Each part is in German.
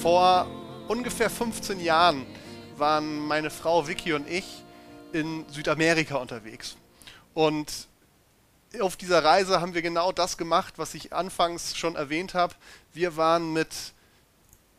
Vor ungefähr 15 Jahren waren meine Frau Vicky und ich in Südamerika unterwegs. Und auf dieser Reise haben wir genau das gemacht, was ich anfangs schon erwähnt habe. Wir waren mit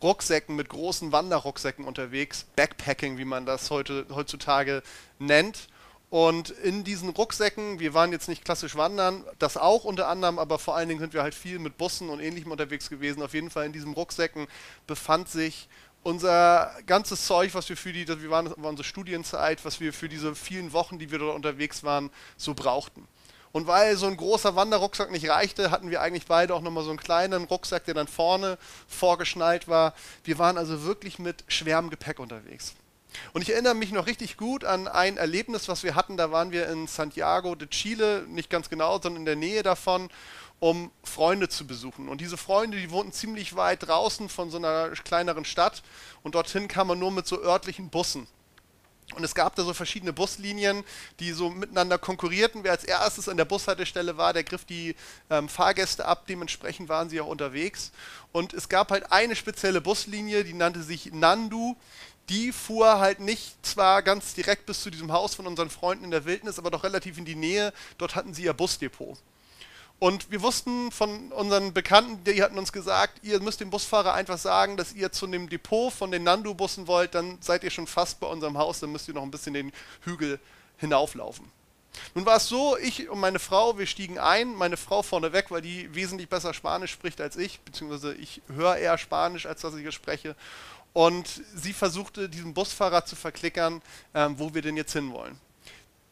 Rucksäcken, mit großen Wanderrucksäcken unterwegs, Backpacking, wie man das heute, heutzutage nennt. Und in diesen Rucksäcken, wir waren jetzt nicht klassisch wandern, das auch unter anderem, aber vor allen Dingen sind wir halt viel mit Bussen und ähnlichem unterwegs gewesen. Auf jeden Fall in diesen Rucksäcken befand sich unser ganzes Zeug, was wir für die, wir waren, war unsere Studienzeit, was wir für diese vielen Wochen, die wir dort unterwegs waren, so brauchten. Und weil so ein großer Wanderrucksack nicht reichte, hatten wir eigentlich beide auch nochmal so einen kleinen Rucksack, der dann vorne vorgeschnallt war. Wir waren also wirklich mit schwerem Gepäck unterwegs. Und ich erinnere mich noch richtig gut an ein Erlebnis, was wir hatten. Da waren wir in Santiago de Chile, nicht ganz genau, sondern in der Nähe davon, um Freunde zu besuchen. Und diese Freunde, die wohnten ziemlich weit draußen von so einer kleineren Stadt. Und dorthin kam man nur mit so örtlichen Bussen. Und es gab da so verschiedene Buslinien, die so miteinander konkurrierten. Wer als erstes an der Bushaltestelle war, der griff die ähm, Fahrgäste ab. Dementsprechend waren sie auch unterwegs. Und es gab halt eine spezielle Buslinie, die nannte sich Nandu die fuhr halt nicht zwar ganz direkt bis zu diesem Haus von unseren Freunden in der Wildnis, aber doch relativ in die Nähe. Dort hatten sie ihr Busdepot. Und wir wussten von unseren Bekannten, die hatten uns gesagt, ihr müsst dem Busfahrer einfach sagen, dass ihr zu dem Depot von den Nandu-Bussen wollt, dann seid ihr schon fast bei unserem Haus, dann müsst ihr noch ein bisschen den Hügel hinauflaufen. Nun war es so, ich und meine Frau, wir stiegen ein, meine Frau vorneweg, weil die wesentlich besser Spanisch spricht als ich, beziehungsweise ich höre eher Spanisch, als dass ich es spreche. Und sie versuchte, diesen Busfahrer zu verklickern, ähm, wo wir denn jetzt hinwollen.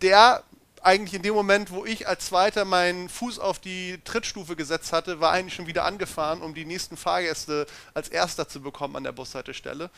Der eigentlich in dem Moment, wo ich als Zweiter meinen Fuß auf die Trittstufe gesetzt hatte, war eigentlich schon wieder angefahren, um die nächsten Fahrgäste als Erster zu bekommen an der Bushaltestelle.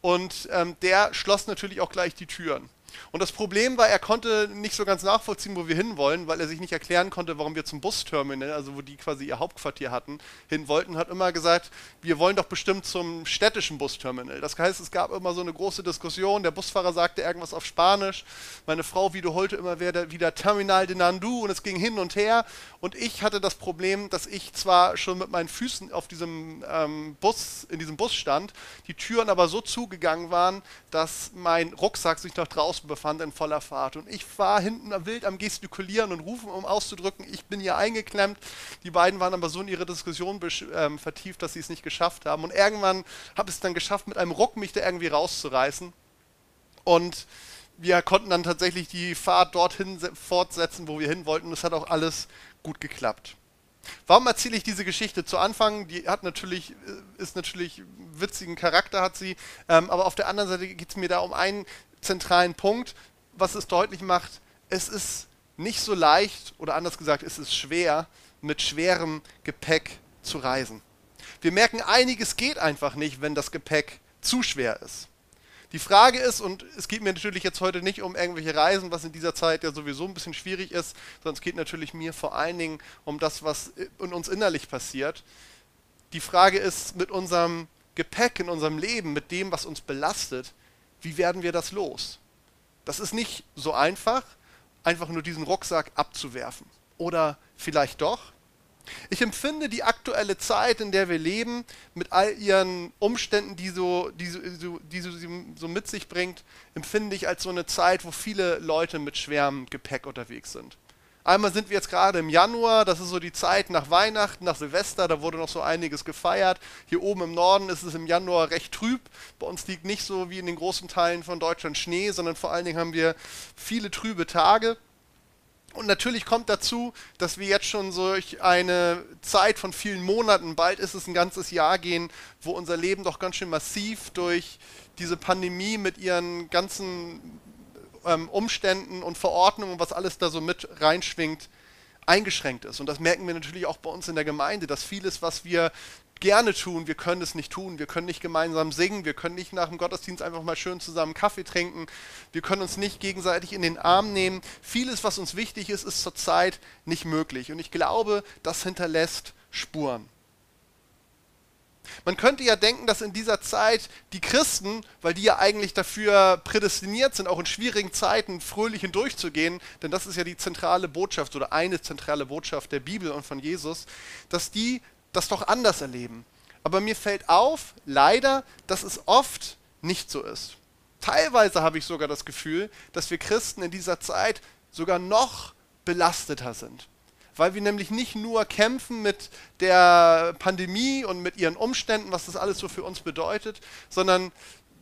Und ähm, der schloss natürlich auch gleich die Türen. Und das Problem war, er konnte nicht so ganz nachvollziehen, wo wir hinwollen, weil er sich nicht erklären konnte, warum wir zum Busterminal, also wo die quasi ihr Hauptquartier hatten, hin wollten. Hat immer gesagt, wir wollen doch bestimmt zum städtischen Busterminal. Das heißt, es gab immer so eine große Diskussion. Der Busfahrer sagte irgendwas auf Spanisch. Meine Frau wiederholte immer wieder Terminal de Nandu und es ging hin und her. Und ich hatte das Problem, dass ich zwar schon mit meinen Füßen auf diesem ähm, Bus, in diesem Bus stand, die Türen aber so zugegangen waren, dass mein Rucksack sich nach draußen befand in voller Fahrt. Und ich war hinten wild am Gestikulieren und rufen, um auszudrücken, ich bin hier eingeklemmt. Die beiden waren aber so in ihre Diskussion ähm, vertieft, dass sie es nicht geschafft haben. Und irgendwann habe ich es dann geschafft, mit einem Ruck mich da irgendwie rauszureißen. Und wir konnten dann tatsächlich die Fahrt dorthin fortsetzen, wo wir hin wollten. Es hat auch alles gut geklappt. Warum erzähle ich diese Geschichte zu Anfang? Die hat natürlich, äh, ist natürlich witzigen Charakter, hat sie. Ähm, aber auf der anderen Seite geht es mir da um einen zentralen Punkt, was es deutlich macht, es ist nicht so leicht oder anders gesagt, es ist schwer, mit schwerem Gepäck zu reisen. Wir merken, einiges geht einfach nicht, wenn das Gepäck zu schwer ist. Die Frage ist, und es geht mir natürlich jetzt heute nicht um irgendwelche Reisen, was in dieser Zeit ja sowieso ein bisschen schwierig ist, sondern es geht natürlich mir vor allen Dingen um das, was in uns innerlich passiert. Die Frage ist mit unserem Gepäck in unserem Leben, mit dem, was uns belastet, wie werden wir das los? Das ist nicht so einfach, einfach nur diesen Rucksack abzuwerfen. Oder vielleicht doch? Ich empfinde die aktuelle Zeit, in der wir leben, mit all ihren Umständen, die, so, die, so, die so, so mit sich bringt, empfinde ich als so eine Zeit, wo viele Leute mit schwerem Gepäck unterwegs sind. Einmal sind wir jetzt gerade im Januar, das ist so die Zeit nach Weihnachten, nach Silvester, da wurde noch so einiges gefeiert. Hier oben im Norden ist es im Januar recht trüb. Bei uns liegt nicht so wie in den großen Teilen von Deutschland Schnee, sondern vor allen Dingen haben wir viele trübe Tage. Und natürlich kommt dazu, dass wir jetzt schon durch eine Zeit von vielen Monaten, bald ist es ein ganzes Jahr gehen, wo unser Leben doch ganz schön massiv durch diese Pandemie mit ihren ganzen ähm, Umständen und Verordnungen, was alles da so mit reinschwingt, eingeschränkt ist. Und das merken wir natürlich auch bei uns in der Gemeinde, dass vieles, was wir gerne tun, wir können es nicht tun. Wir können nicht gemeinsam singen, wir können nicht nach dem Gottesdienst einfach mal schön zusammen Kaffee trinken, wir können uns nicht gegenseitig in den Arm nehmen. Vieles, was uns wichtig ist, ist zurzeit nicht möglich. Und ich glaube, das hinterlässt Spuren. Man könnte ja denken, dass in dieser Zeit die Christen, weil die ja eigentlich dafür prädestiniert sind, auch in schwierigen Zeiten fröhlich hindurchzugehen, denn das ist ja die zentrale Botschaft oder eine zentrale Botschaft der Bibel und von Jesus, dass die das doch anders erleben. Aber mir fällt auf, leider, dass es oft nicht so ist. Teilweise habe ich sogar das Gefühl, dass wir Christen in dieser Zeit sogar noch belasteter sind. Weil wir nämlich nicht nur kämpfen mit der Pandemie und mit ihren Umständen, was das alles so für uns bedeutet, sondern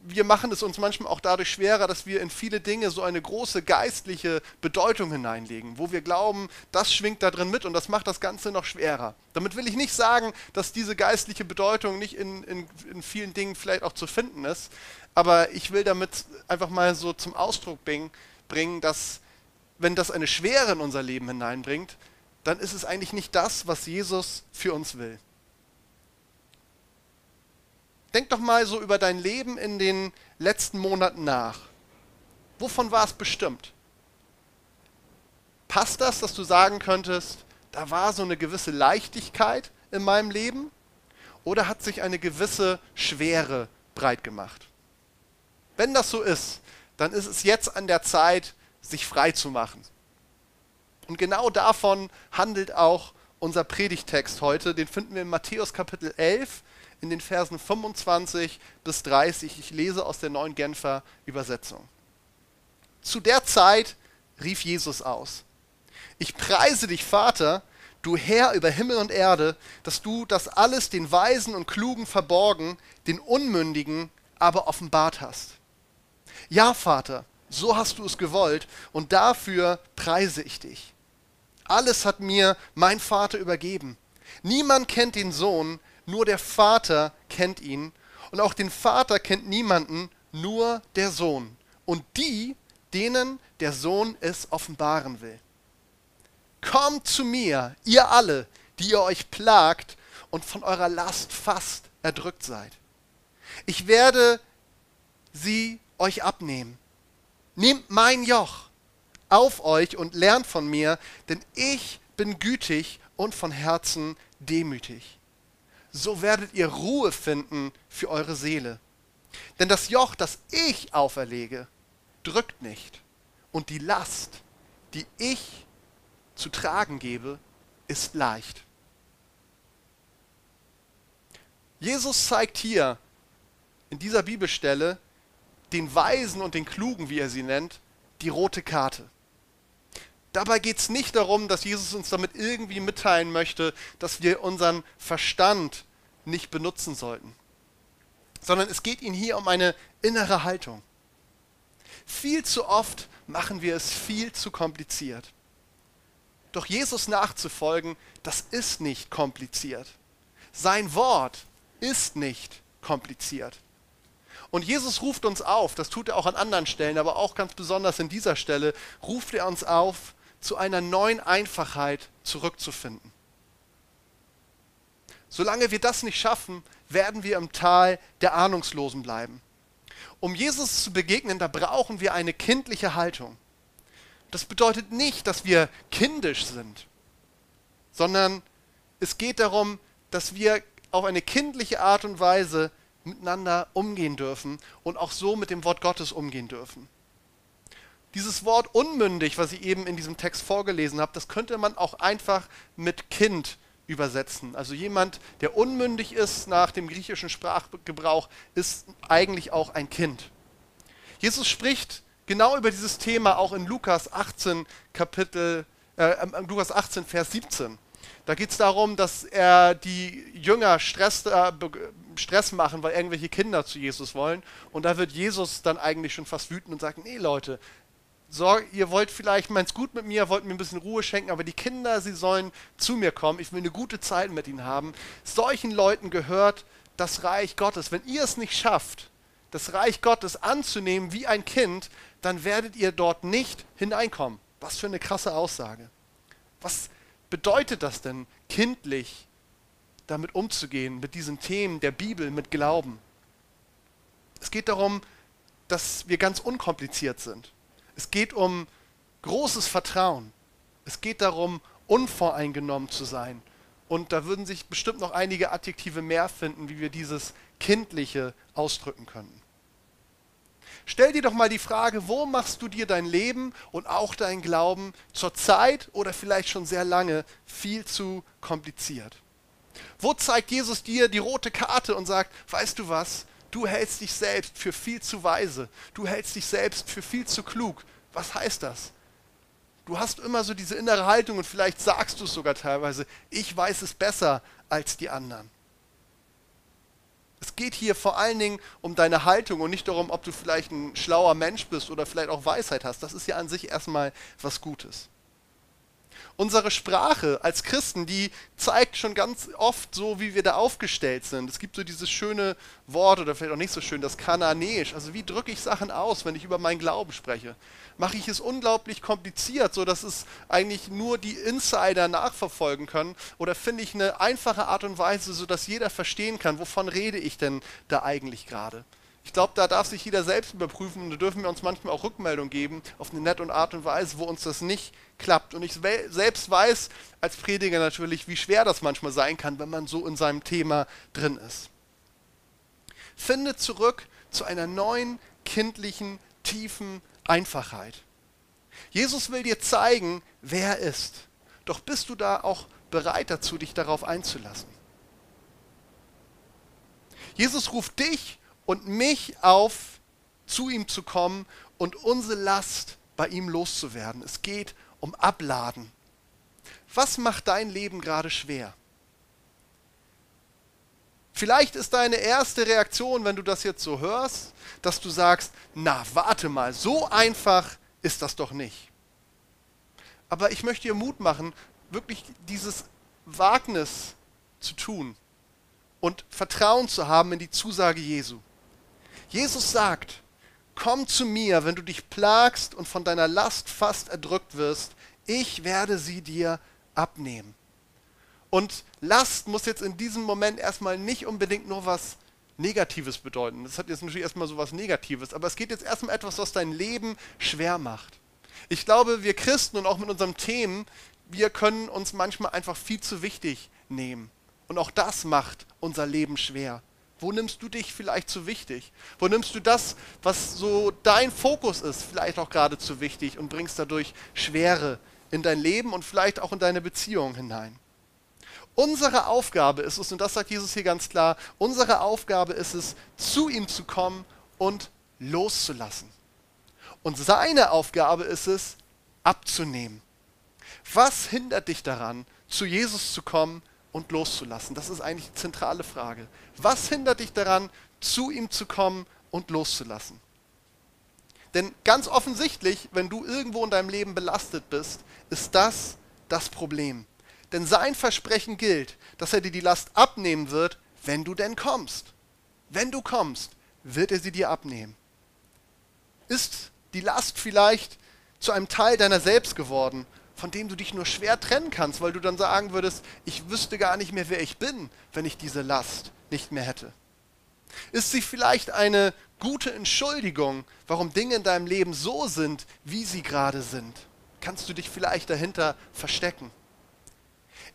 wir machen es uns manchmal auch dadurch schwerer, dass wir in viele Dinge so eine große geistliche Bedeutung hineinlegen, wo wir glauben, das schwingt da drin mit und das macht das Ganze noch schwerer. Damit will ich nicht sagen, dass diese geistliche Bedeutung nicht in, in, in vielen Dingen vielleicht auch zu finden ist, aber ich will damit einfach mal so zum Ausdruck bringen, dass wenn das eine Schwere in unser Leben hineinbringt, dann ist es eigentlich nicht das, was Jesus für uns will. Denk doch mal so über dein Leben in den letzten Monaten nach. Wovon war es bestimmt? Passt das, dass du sagen könntest, da war so eine gewisse Leichtigkeit in meinem Leben? Oder hat sich eine gewisse Schwere breit gemacht? Wenn das so ist, dann ist es jetzt an der Zeit, sich frei zu machen. Und genau davon handelt auch unser Predigtext heute. Den finden wir in Matthäus Kapitel 11, in den Versen 25 bis 30. Ich lese aus der neuen Genfer Übersetzung. Zu der Zeit rief Jesus aus. Ich preise dich, Vater, du Herr über Himmel und Erde, dass du das alles den Weisen und Klugen verborgen, den Unmündigen aber offenbart hast. Ja, Vater, so hast du es gewollt und dafür preise ich dich. Alles hat mir mein Vater übergeben. Niemand kennt den Sohn, nur der Vater kennt ihn. Und auch den Vater kennt niemanden, nur der Sohn. Und die, denen der Sohn es offenbaren will. Kommt zu mir, ihr alle, die ihr euch plagt und von eurer Last fast erdrückt seid. Ich werde sie euch abnehmen. Nehmt mein Joch auf euch und lernt von mir, denn ich bin gütig und von Herzen demütig so werdet ihr Ruhe finden für eure Seele. Denn das Joch, das ich auferlege, drückt nicht. Und die Last, die ich zu tragen gebe, ist leicht. Jesus zeigt hier in dieser Bibelstelle den Weisen und den Klugen, wie er sie nennt, die rote Karte. Dabei geht es nicht darum, dass Jesus uns damit irgendwie mitteilen möchte, dass wir unseren Verstand nicht benutzen sollten, sondern es geht ihnen hier um eine innere Haltung. Viel zu oft machen wir es viel zu kompliziert. Doch Jesus nachzufolgen, das ist nicht kompliziert. Sein Wort ist nicht kompliziert. Und Jesus ruft uns auf, das tut er auch an anderen Stellen, aber auch ganz besonders in dieser Stelle, ruft er uns auf, zu einer neuen Einfachheit zurückzufinden. Solange wir das nicht schaffen, werden wir im Tal der Ahnungslosen bleiben. Um Jesus zu begegnen, da brauchen wir eine kindliche Haltung. Das bedeutet nicht, dass wir kindisch sind, sondern es geht darum, dass wir auf eine kindliche Art und Weise miteinander umgehen dürfen und auch so mit dem Wort Gottes umgehen dürfen. Dieses Wort unmündig, was ich eben in diesem Text vorgelesen habe, das könnte man auch einfach mit Kind übersetzen. Also jemand, der unmündig ist nach dem griechischen Sprachgebrauch, ist eigentlich auch ein Kind. Jesus spricht genau über dieses Thema auch in Lukas 18 Kapitel äh, Lukas 18 Vers 17. Da geht es darum, dass er die Jünger Stress, äh, Stress machen, weil irgendwelche Kinder zu Jesus wollen. Und da wird Jesus dann eigentlich schon fast wütend und sagt, nee Leute, sorg, ihr wollt vielleicht, meint's gut mit mir, wollt mir ein bisschen Ruhe schenken, aber die Kinder, sie sollen zu mir kommen, ich will eine gute Zeit mit ihnen haben. Solchen Leuten gehört das Reich Gottes. Wenn ihr es nicht schafft, das Reich Gottes anzunehmen wie ein Kind, dann werdet ihr dort nicht hineinkommen. Was für eine krasse Aussage. Was bedeutet das denn, kindlich damit umzugehen, mit diesen Themen der Bibel, mit Glauben? Es geht darum, dass wir ganz unkompliziert sind. Es geht um großes Vertrauen. Es geht darum, unvoreingenommen zu sein. Und da würden sich bestimmt noch einige Adjektive mehr finden, wie wir dieses Kindliche ausdrücken könnten. Stell dir doch mal die Frage, wo machst du dir dein Leben und auch dein Glauben zur Zeit oder vielleicht schon sehr lange viel zu kompliziert? Wo zeigt Jesus dir die rote Karte und sagt, weißt du was, du hältst dich selbst für viel zu weise, du hältst dich selbst für viel zu klug. Was heißt das? Du hast immer so diese innere Haltung und vielleicht sagst du es sogar teilweise, ich weiß es besser als die anderen. Es geht hier vor allen Dingen um deine Haltung und nicht darum, ob du vielleicht ein schlauer Mensch bist oder vielleicht auch Weisheit hast. Das ist ja an sich erstmal was Gutes. Unsere Sprache als Christen, die zeigt schon ganz oft so, wie wir da aufgestellt sind. Es gibt so dieses schöne Wort oder vielleicht auch nicht so schön, das Kananäisch. Also wie drücke ich Sachen aus, wenn ich über meinen Glauben spreche? Mache ich es unglaublich kompliziert, sodass es eigentlich nur die Insider nachverfolgen können? Oder finde ich eine einfache Art und Weise, sodass jeder verstehen kann, wovon rede ich denn da eigentlich gerade? Ich glaube, da darf sich jeder selbst überprüfen und da dürfen wir uns manchmal auch Rückmeldung geben auf eine nette Art und Weise, wo uns das nicht klappt. Und ich selbst weiß als Prediger natürlich, wie schwer das manchmal sein kann, wenn man so in seinem Thema drin ist. Finde zurück zu einer neuen, kindlichen, tiefen Einfachheit. Jesus will dir zeigen, wer er ist. Doch bist du da auch bereit dazu, dich darauf einzulassen? Jesus ruft dich und mich auf, zu ihm zu kommen und unsere Last bei ihm loszuwerden. Es geht um Abladen. Was macht dein Leben gerade schwer? Vielleicht ist deine erste Reaktion, wenn du das jetzt so hörst, dass du sagst, na, warte mal, so einfach ist das doch nicht. Aber ich möchte dir Mut machen, wirklich dieses Wagnis zu tun und Vertrauen zu haben in die Zusage Jesu. Jesus sagt, komm zu mir, wenn du dich plagst und von deiner Last fast erdrückt wirst, ich werde sie dir abnehmen. Und Last muss jetzt in diesem Moment erstmal nicht unbedingt nur was Negatives bedeuten. Das hat jetzt natürlich erstmal so was Negatives, aber es geht jetzt erstmal etwas, was dein Leben schwer macht. Ich glaube, wir Christen und auch mit unseren Themen, wir können uns manchmal einfach viel zu wichtig nehmen. Und auch das macht unser Leben schwer. Wo nimmst du dich vielleicht zu wichtig? Wo nimmst du das, was so dein Fokus ist, vielleicht auch gerade zu wichtig und bringst dadurch Schwere in dein Leben und vielleicht auch in deine Beziehung hinein? Unsere Aufgabe ist es, und das sagt Jesus hier ganz klar, unsere Aufgabe ist es, zu ihm zu kommen und loszulassen. Und seine Aufgabe ist es, abzunehmen. Was hindert dich daran, zu Jesus zu kommen und loszulassen? Das ist eigentlich die zentrale Frage. Was hindert dich daran, zu ihm zu kommen und loszulassen? Denn ganz offensichtlich, wenn du irgendwo in deinem Leben belastet bist, ist das das Problem. Denn sein Versprechen gilt, dass er dir die Last abnehmen wird, wenn du denn kommst. Wenn du kommst, wird er sie dir abnehmen. Ist die Last vielleicht zu einem Teil deiner selbst geworden von dem du dich nur schwer trennen kannst, weil du dann sagen würdest, ich wüsste gar nicht mehr, wer ich bin, wenn ich diese Last nicht mehr hätte? Ist sie vielleicht eine gute Entschuldigung, warum Dinge in deinem Leben so sind, wie sie gerade sind? Kannst du dich vielleicht dahinter verstecken?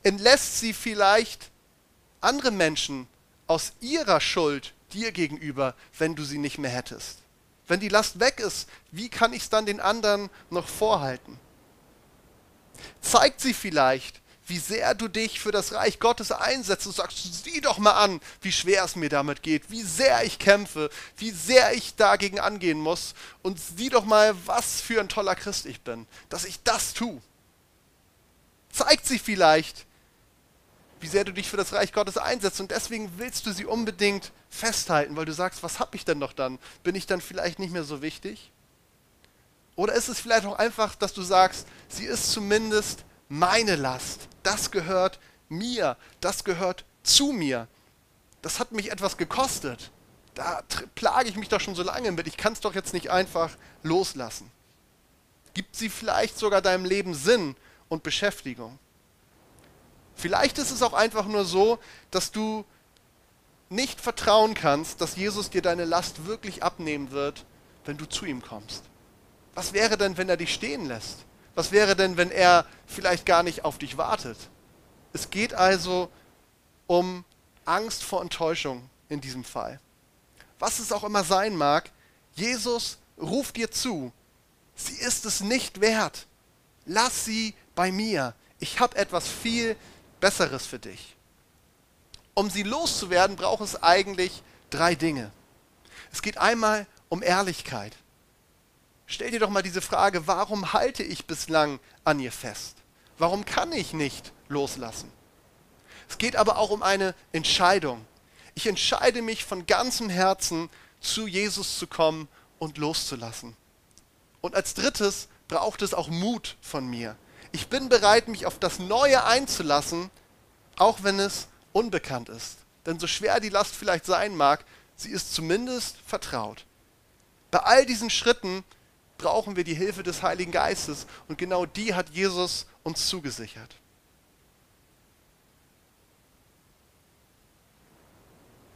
Entlässt sie vielleicht andere Menschen aus ihrer Schuld dir gegenüber, wenn du sie nicht mehr hättest? Wenn die Last weg ist, wie kann ich es dann den anderen noch vorhalten? Zeigt sie vielleicht, wie sehr du dich für das Reich Gottes einsetzt und sagst, sieh doch mal an, wie schwer es mir damit geht, wie sehr ich kämpfe, wie sehr ich dagegen angehen muss und sieh doch mal, was für ein toller Christ ich bin, dass ich das tue. Zeigt sie vielleicht, wie sehr du dich für das Reich Gottes einsetzt und deswegen willst du sie unbedingt festhalten, weil du sagst, was habe ich denn noch dann? Bin ich dann vielleicht nicht mehr so wichtig? Oder ist es vielleicht auch einfach, dass du sagst, sie ist zumindest meine Last. Das gehört mir. Das gehört zu mir. Das hat mich etwas gekostet. Da plage ich mich doch schon so lange mit. Ich kann es doch jetzt nicht einfach loslassen. Gibt sie vielleicht sogar deinem Leben Sinn und Beschäftigung? Vielleicht ist es auch einfach nur so, dass du nicht vertrauen kannst, dass Jesus dir deine Last wirklich abnehmen wird, wenn du zu ihm kommst. Was wäre denn, wenn er dich stehen lässt? Was wäre denn, wenn er vielleicht gar nicht auf dich wartet? Es geht also um Angst vor Enttäuschung in diesem Fall. Was es auch immer sein mag, Jesus ruft dir zu, sie ist es nicht wert. Lass sie bei mir. Ich habe etwas viel Besseres für dich. um sie loszuwerden, braucht es eigentlich drei Dinge. Es geht einmal um Ehrlichkeit. Stell dir doch mal diese Frage, warum halte ich bislang an ihr fest? Warum kann ich nicht loslassen? Es geht aber auch um eine Entscheidung. Ich entscheide mich von ganzem Herzen, zu Jesus zu kommen und loszulassen. Und als drittes braucht es auch Mut von mir. Ich bin bereit, mich auf das Neue einzulassen, auch wenn es unbekannt ist. Denn so schwer die Last vielleicht sein mag, sie ist zumindest vertraut. Bei all diesen Schritten brauchen wir die Hilfe des Heiligen Geistes und genau die hat Jesus uns zugesichert.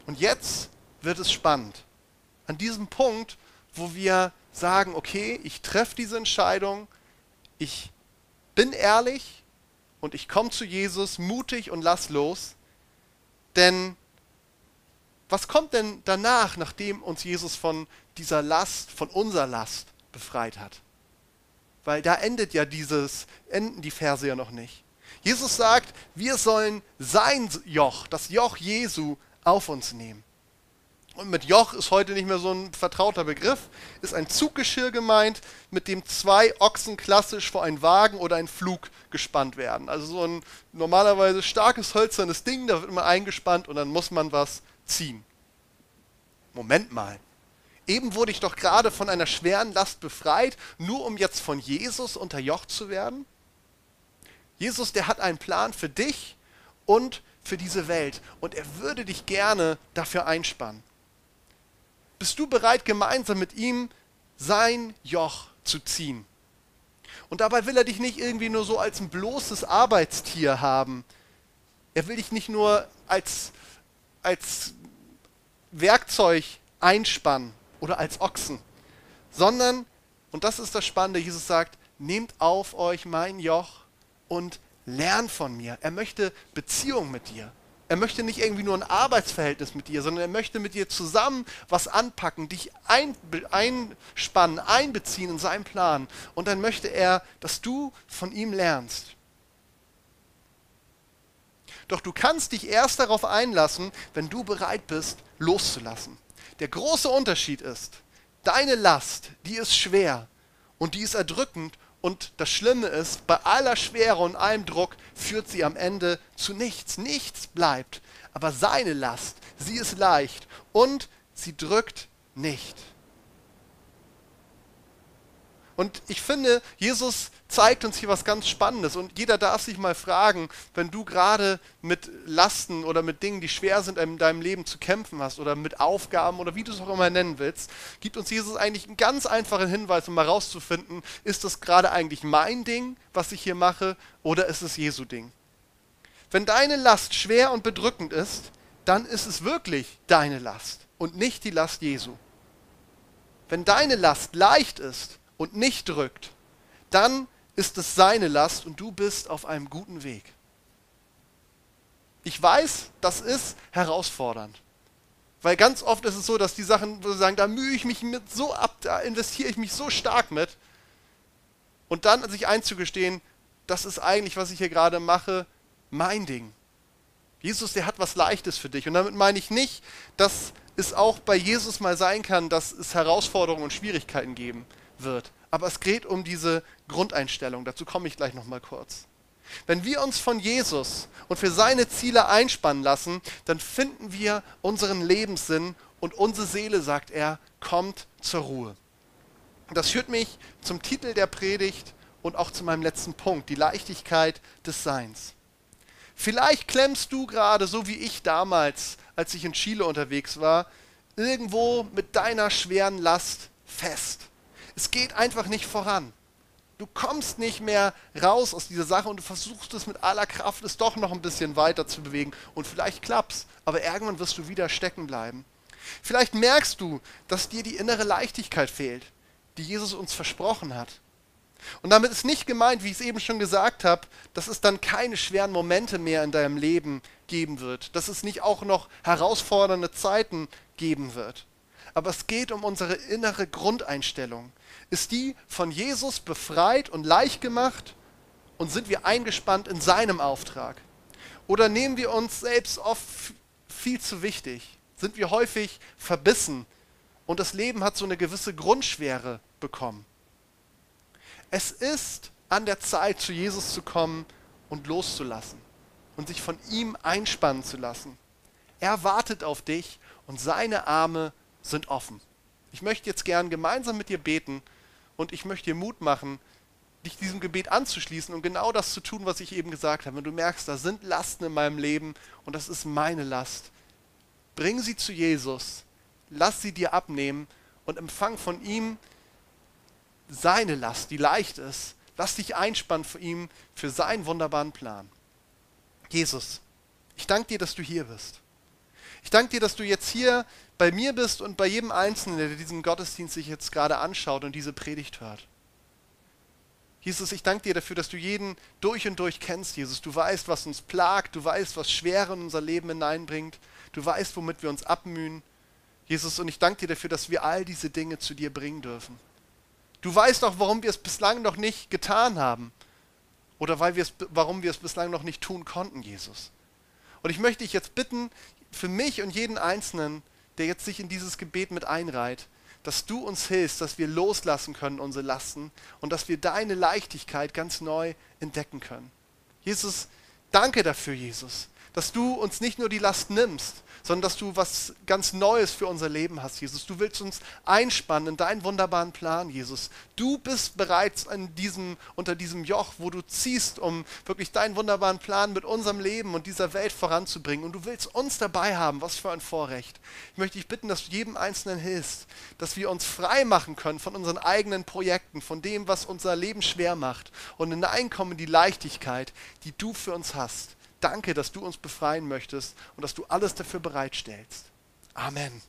Und jetzt wird es spannend. An diesem Punkt, wo wir sagen, okay, ich treffe diese Entscheidung, ich bin ehrlich und ich komme zu Jesus mutig und lass los. Denn was kommt denn danach, nachdem uns Jesus von dieser Last, von unserer Last befreit hat? Weil da endet ja dieses, enden die Verse ja noch nicht. Jesus sagt, wir sollen sein Joch, das Joch Jesu, auf uns nehmen. Und mit Joch ist heute nicht mehr so ein vertrauter Begriff, ist ein Zuggeschirr gemeint, mit dem zwei Ochsen klassisch vor einen Wagen oder einen Flug gespannt werden. Also so ein normalerweise starkes hölzernes Ding, da wird immer eingespannt und dann muss man was ziehen. Moment mal. Eben wurde ich doch gerade von einer schweren Last befreit, nur um jetzt von Jesus unterjocht zu werden? Jesus, der hat einen Plan für dich und für diese Welt und er würde dich gerne dafür einspannen. Bist du bereit, gemeinsam mit ihm sein Joch zu ziehen? Und dabei will er dich nicht irgendwie nur so als ein bloßes Arbeitstier haben. Er will dich nicht nur als, als Werkzeug einspannen oder als Ochsen, sondern, und das ist das Spannende, Jesus sagt, nehmt auf euch mein Joch und lernt von mir. Er möchte Beziehung mit dir. Er möchte nicht irgendwie nur ein Arbeitsverhältnis mit dir, sondern er möchte mit dir zusammen was anpacken, dich ein, einspannen, einbeziehen in seinen Plan. Und dann möchte er, dass du von ihm lernst. Doch du kannst dich erst darauf einlassen, wenn du bereit bist, loszulassen. Der große Unterschied ist, deine Last, die ist schwer und die ist erdrückend und das Schlimme ist, bei aller Schwere und allem Druck führt sie am Ende zu nichts. Nichts bleibt. Aber seine Last, sie ist leicht und sie drückt nicht. Und ich finde, Jesus zeigt uns hier was ganz Spannendes. Und jeder darf sich mal fragen, wenn du gerade mit Lasten oder mit Dingen, die schwer sind in deinem Leben zu kämpfen hast oder mit Aufgaben oder wie du es auch immer nennen willst, gibt uns Jesus eigentlich einen ganz einfachen Hinweis, um mal rauszufinden, ist das gerade eigentlich mein Ding, was ich hier mache, oder ist es Jesu Ding? Wenn deine Last schwer und bedrückend ist, dann ist es wirklich deine Last und nicht die Last Jesu. Wenn deine Last leicht ist, und nicht drückt, dann ist es seine Last und du bist auf einem guten Weg. Ich weiß, das ist herausfordernd. Weil ganz oft ist es so, dass die Sachen, wo sie sagen, da mühe ich mich mit so ab, da investiere ich mich so stark mit. Und dann sich einzugestehen, das ist eigentlich, was ich hier gerade mache, mein Ding. Jesus, der hat was Leichtes für dich. Und damit meine ich nicht, dass es auch bei Jesus mal sein kann, dass es Herausforderungen und Schwierigkeiten geben wird. Aber es geht um diese Grundeinstellung. Dazu komme ich gleich nochmal kurz. Wenn wir uns von Jesus und für seine Ziele einspannen lassen, dann finden wir unseren Lebenssinn und unsere Seele, sagt er, kommt zur Ruhe. Das führt mich zum Titel der Predigt und auch zu meinem letzten Punkt, die Leichtigkeit des Seins. Vielleicht klemmst du gerade, so wie ich damals, als ich in Chile unterwegs war, irgendwo mit deiner schweren Last fest. Es geht einfach nicht voran. Du kommst nicht mehr raus aus dieser Sache und du versuchst es mit aller Kraft, es doch noch ein bisschen weiter zu bewegen. Und vielleicht klappt's, aber irgendwann wirst du wieder stecken bleiben. Vielleicht merkst du, dass dir die innere Leichtigkeit fehlt, die Jesus uns versprochen hat. Und damit ist nicht gemeint, wie ich es eben schon gesagt habe, dass es dann keine schweren Momente mehr in deinem Leben geben wird, dass es nicht auch noch herausfordernde Zeiten geben wird. Aber es geht um unsere innere Grundeinstellung, ist die von Jesus befreit und leicht gemacht und sind wir eingespannt in seinem Auftrag? Oder nehmen wir uns selbst oft viel zu wichtig, sind wir häufig verbissen und das Leben hat so eine gewisse Grundschwere bekommen. Es ist an der Zeit, zu Jesus zu kommen und loszulassen und sich von ihm einspannen zu lassen. Er wartet auf dich und seine Arme sind offen. Ich möchte jetzt gern gemeinsam mit dir beten und ich möchte dir Mut machen, dich diesem Gebet anzuschließen und genau das zu tun, was ich eben gesagt habe. Wenn du merkst, da sind Lasten in meinem Leben und das ist meine Last, bring sie zu Jesus, lass sie dir abnehmen und empfang von ihm seine Last, die leicht ist. Lass dich einspannen für ihm, für seinen wunderbaren Plan. Jesus, ich danke dir, dass du hier bist. Ich danke dir, dass du jetzt hier bei mir bist und bei jedem Einzelnen, der diesen Gottesdienst sich jetzt gerade anschaut und diese Predigt hört. Jesus, ich danke dir dafür, dass du jeden durch und durch kennst, Jesus. Du weißt, was uns plagt, du weißt, was Schwere in unser Leben hineinbringt, du weißt, womit wir uns abmühen. Jesus, und ich danke dir dafür, dass wir all diese Dinge zu dir bringen dürfen. Du weißt auch, warum wir es bislang noch nicht getan haben oder weil wir es, warum wir es bislang noch nicht tun konnten, Jesus. Und ich möchte dich jetzt bitten, für mich und jeden Einzelnen, der jetzt sich in dieses Gebet mit einreiht, dass du uns hilfst, dass wir loslassen können unsere Lasten und dass wir deine Leichtigkeit ganz neu entdecken können. Jesus, danke dafür, Jesus, dass du uns nicht nur die Last nimmst, sondern dass du was ganz Neues für unser Leben hast, Jesus. Du willst uns einspannen in deinen wunderbaren Plan, Jesus. Du bist bereits in diesem, unter diesem Joch, wo du ziehst, um wirklich deinen wunderbaren Plan mit unserem Leben und dieser Welt voranzubringen. Und du willst uns dabei haben. Was für ein Vorrecht. Ich möchte dich bitten, dass du jedem Einzelnen hilfst, dass wir uns frei machen können von unseren eigenen Projekten, von dem, was unser Leben schwer macht und hineinkommen in die Leichtigkeit, die du für uns hast. Danke, dass du uns befreien möchtest und dass du alles dafür bereitstellst. Amen.